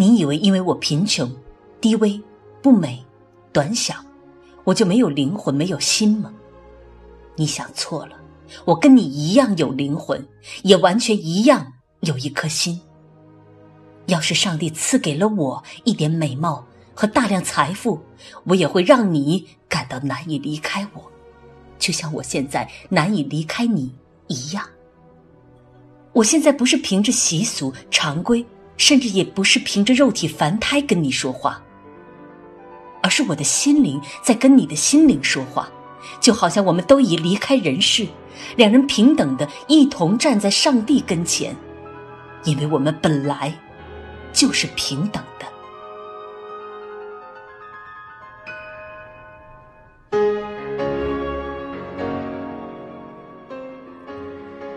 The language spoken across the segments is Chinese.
你以为因为我贫穷、低微、不美、短小，我就没有灵魂、没有心吗？你想错了，我跟你一样有灵魂，也完全一样有一颗心。要是上帝赐给了我一点美貌和大量财富，我也会让你感到难以离开我，就像我现在难以离开你一样。我现在不是凭着习俗、常规，甚至也不是凭着肉体凡胎跟你说话，而是我的心灵在跟你的心灵说话，就好像我们都已离开人世，两人平等的一同站在上帝跟前，因为我们本来就是平等的。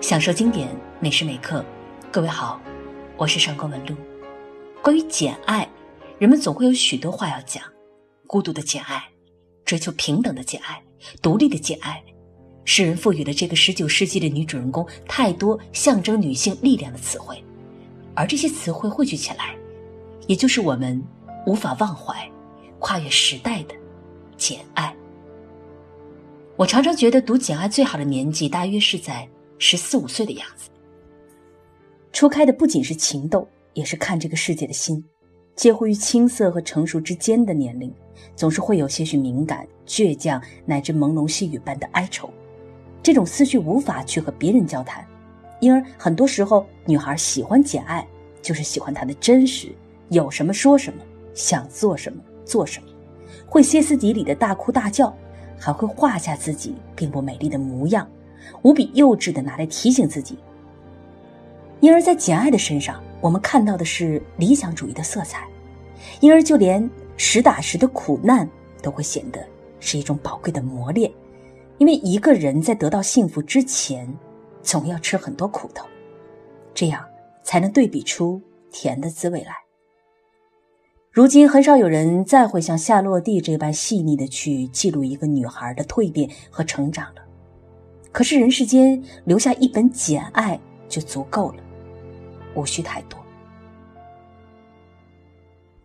享受经典，每时每刻。各位好，我是上官文露。关于简爱，人们总会有许多话要讲：孤独的简爱，追求平等的简爱，独立的简爱。诗人赋予了这个十九世纪的女主人公太多象征女性力量的词汇，而这些词汇汇聚起来，也就是我们无法忘怀、跨越时代的简爱。我常常觉得读简爱最好的年纪，大约是在。十四五岁的样子，初开的不仅是情窦，也是看这个世界的心。介乎于青涩和成熟之间的年龄，总是会有些许敏感、倔强，乃至朦胧细雨般的哀愁。这种思绪无法去和别人交谈，因而很多时候，女孩喜欢简爱，就是喜欢她的真实，有什么说什么，想做什么做什么，会歇斯底里的大哭大叫，还会画下自己并不美丽的模样。无比幼稚的拿来提醒自己，因而，在简爱的身上，我们看到的是理想主义的色彩，因而就连实打实的苦难都会显得是一种宝贵的磨练，因为一个人在得到幸福之前，总要吃很多苦头，这样才能对比出甜的滋味来。如今，很少有人再会像夏洛蒂这般细腻的去记录一个女孩的蜕变和成长了。可是人世间留下一本《简爱》就足够了，无需太多。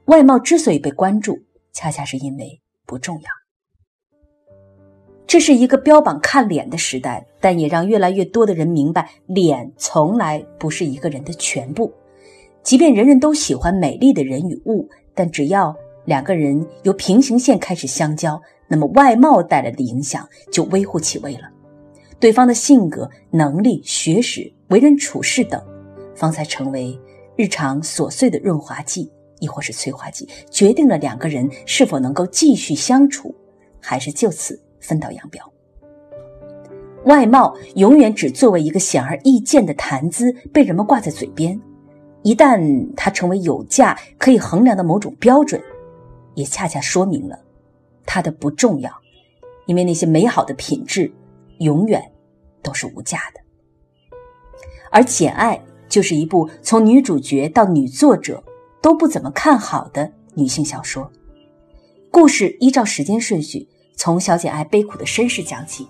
外貌之所以被关注，恰恰是因为不重要。这是一个标榜看脸的时代，但也让越来越多的人明白，脸从来不是一个人的全部。即便人人都喜欢美丽的人与物，但只要两个人由平行线开始相交，那么外貌带来的影响就微乎其微了。对方的性格、能力、学识、为人处事等，方才成为日常琐碎的润滑剂，亦或是催化剂，决定了两个人是否能够继续相处，还是就此分道扬镳。外貌永远只作为一个显而易见的谈资被人们挂在嘴边，一旦它成为有价可以衡量的某种标准，也恰恰说明了它的不重要，因为那些美好的品质。永远都是无价的，而《简爱》就是一部从女主角到女作者都不怎么看好的女性小说。故事依照时间顺序，从小简爱悲苦的身世讲起。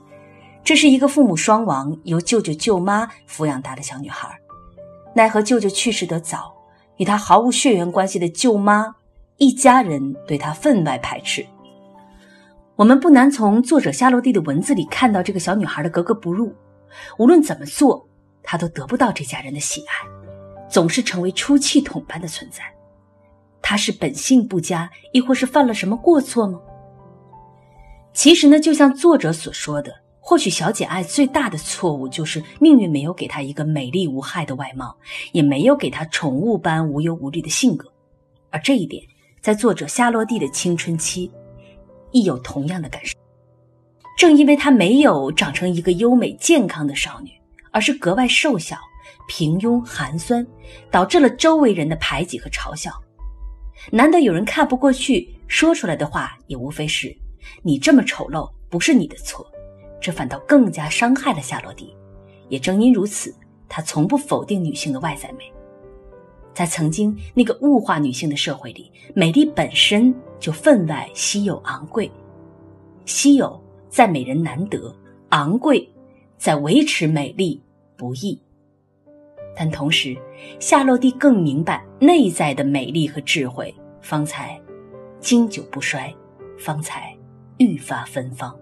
这是一个父母双亡、由舅舅舅妈抚养大的小女孩，奈何舅舅去世得早，与她毫无血缘关系的舅妈一家人对她分外排斥。我们不难从作者夏洛蒂的文字里看到这个小女孩的格格不入。无论怎么做，他都得不到这家人的喜爱，总是成为出气筒般的存在。他是本性不佳，亦或是犯了什么过错吗？其实呢，就像作者所说的，或许小简爱最大的错误就是命运没有给她一个美丽无害的外貌，也没有给她宠物般无忧无虑的性格。而这一点，在作者夏洛蒂的青春期。亦有同样的感受。正因为她没有长成一个优美健康的少女，而是格外瘦小、平庸、寒酸，导致了周围人的排挤和嘲笑。难得有人看不过去，说出来的话也无非是：“你这么丑陋，不是你的错。”这反倒更加伤害了夏洛蒂。也正因如此，她从不否定女性的外在美。在曾经那个物化女性的社会里，美丽本身就分外稀有昂贵。稀有在美人难得，昂贵在维持美丽不易。但同时，夏洛蒂更明白内在的美丽和智慧，方才经久不衰，方才愈发芬芳。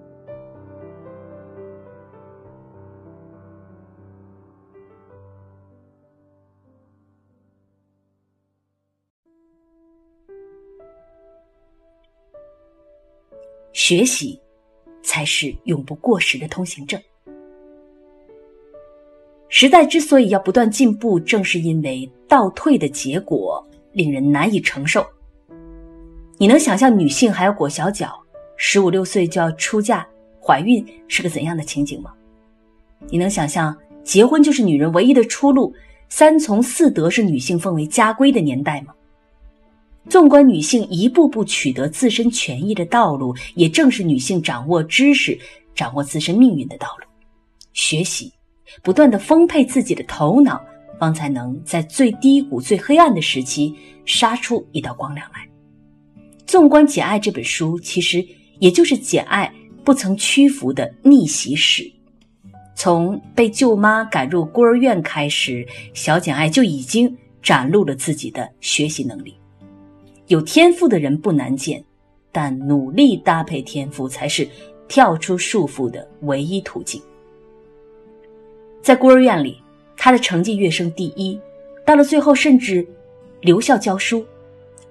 学习，才是永不过时的通行证。时代之所以要不断进步，正是因为倒退的结果令人难以承受。你能想象女性还要裹小脚，十五六岁就要出嫁、怀孕是个怎样的情景吗？你能想象结婚就是女人唯一的出路，三从四德是女性奉为家规的年代吗？纵观女性一步步取得自身权益的道路，也正是女性掌握知识、掌握自身命运的道路。学习，不断的丰沛自己的头脑，方才能在最低谷、最黑暗的时期杀出一道光亮来。纵观《简爱》这本书，其实也就是简爱不曾屈服的逆袭史。从被舅妈赶入孤儿院开始，小简爱就已经展露了自己的学习能力。有天赋的人不难见，但努力搭配天赋才是跳出束缚的唯一途径。在孤儿院里，他的成绩跃升第一，到了最后甚至留校教书。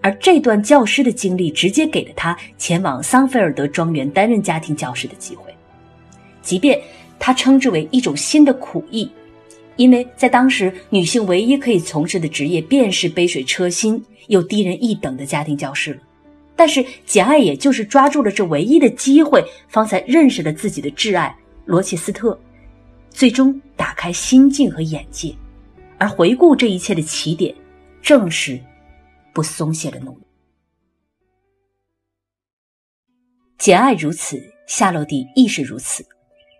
而这段教师的经历，直接给了他前往桑菲尔德庄园担任家庭教师的机会。即便他称之为一种新的苦役，因为在当时，女性唯一可以从事的职业便是杯水车薪。又低人一等的家庭教师了，但是简爱也就是抓住了这唯一的机会，方才认识了自己的挚爱罗切斯特，最终打开心境和眼界。而回顾这一切的起点，正是不松懈的努力。简爱如此，夏洛蒂亦是如此。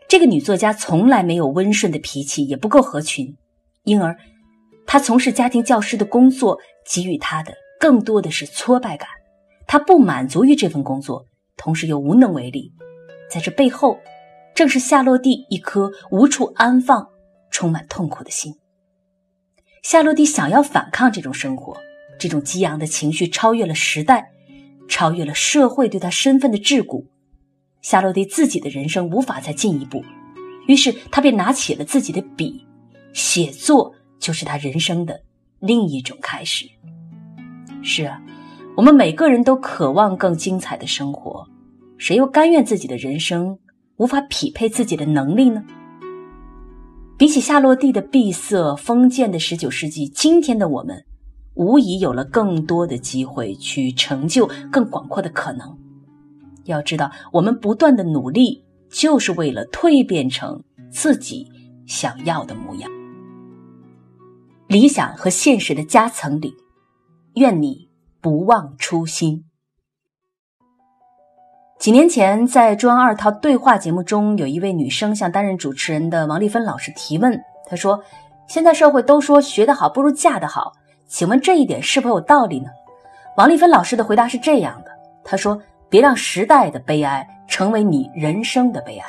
这个女作家从来没有温顺的脾气，也不够合群，因而她从事家庭教师的工作。给予她的更多的是挫败感，她不满足于这份工作，同时又无能为力。在这背后，正是夏洛蒂一颗无处安放、充满痛苦的心。夏洛蒂想要反抗这种生活，这种激昂的情绪超越了时代，超越了社会对他身份的桎梏。夏洛蒂自己的人生无法再进一步，于是他便拿起了自己的笔，写作就是他人生的。另一种开始。是啊，我们每个人都渴望更精彩的生活，谁又甘愿自己的人生无法匹配自己的能力呢？比起夏洛蒂的闭塞封建的十九世纪，今天的我们无疑有了更多的机会去成就更广阔的可能。要知道，我们不断的努力，就是为了蜕变成自己想要的模样。理想和现实的夹层里，愿你不忘初心。几年前，在中央二套对话节目中，有一位女生向担任主持人的王丽芬老师提问，她说：“现在社会都说学得好不如嫁得好，请问这一点是否有道理呢？”王丽芬老师的回答是这样的：“她说，别让时代的悲哀成为你人生的悲哀。”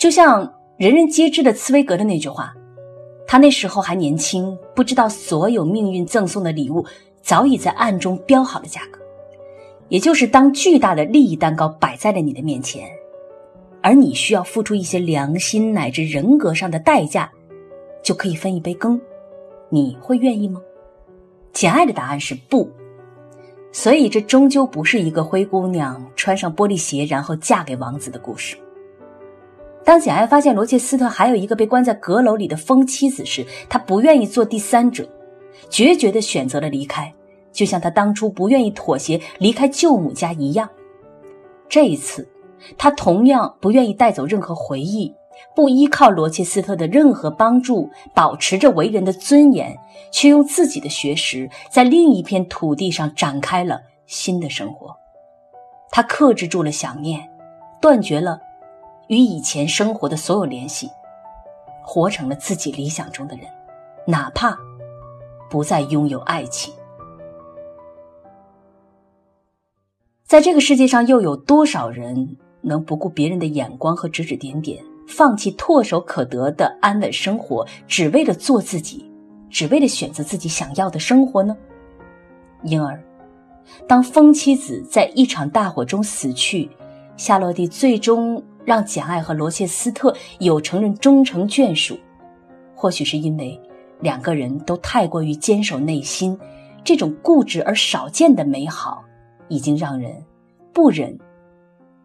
就像人人皆知的茨威格的那句话。他那时候还年轻，不知道所有命运赠送的礼物早已在暗中标好了价格。也就是当巨大的利益蛋糕摆在了你的面前，而你需要付出一些良心乃至人格上的代价，就可以分一杯羹，你会愿意吗？简爱的答案是不。所以这终究不是一个灰姑娘穿上玻璃鞋然后嫁给王子的故事。当简爱发现罗切斯特还有一个被关在阁楼里的疯妻子时，她不愿意做第三者，决绝地选择了离开，就像他当初不愿意妥协离开舅母家一样。这一次，他同样不愿意带走任何回忆，不依靠罗切斯特的任何帮助，保持着为人的尊严，却用自己的学识在另一片土地上展开了新的生活。他克制住了想念，断绝了。与以前生活的所有联系，活成了自己理想中的人，哪怕不再拥有爱情。在这个世界上，又有多少人能不顾别人的眼光和指指点点，放弃唾手可得的安稳生活，只为了做自己，只为了选择自己想要的生活呢？因而，当疯妻子在一场大火中死去，夏洛蒂最终让简爱和罗切斯特有承认终成眷属。或许是因为两个人都太过于坚守内心，这种固执而少见的美好，已经让人不忍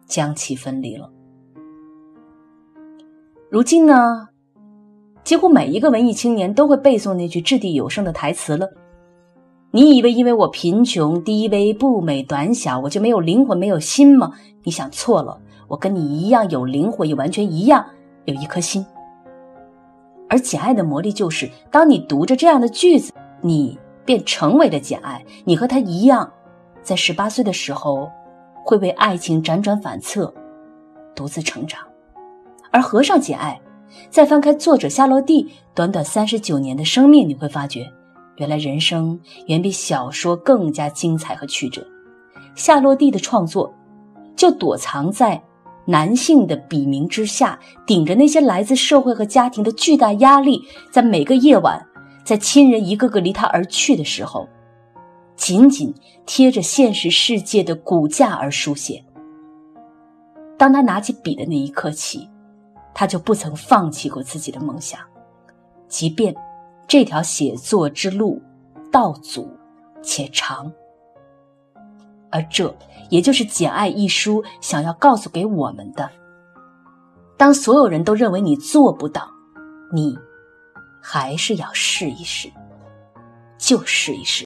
将其分离了。如今呢，几乎每一个文艺青年都会背诵那句掷地有声的台词了：“你以为因为我贫穷、低微、不美、短小，我就没有灵魂、没有心吗？你想错了，我跟你一样有灵魂，也完全一样有一颗心。”而简爱的魔力就是，当你读着这样的句子，你便成为了简爱。你和他一样，在十八岁的时候，会为爱情辗转反侧，独自成长。而和尚简爱，再翻开作者夏洛蒂短短三十九年的生命，你会发觉，原来人生远比小说更加精彩和曲折。夏洛蒂的创作，就躲藏在。男性的笔名之下，顶着那些来自社会和家庭的巨大压力，在每个夜晚，在亲人一个个离他而去的时候，紧紧贴着现实世界的骨架而书写。当他拿起笔的那一刻起，他就不曾放弃过自己的梦想，即便这条写作之路道阻且长。而这也就是《简爱》一书想要告诉给我们的：当所有人都认为你做不到，你还是要试一试，就试一试。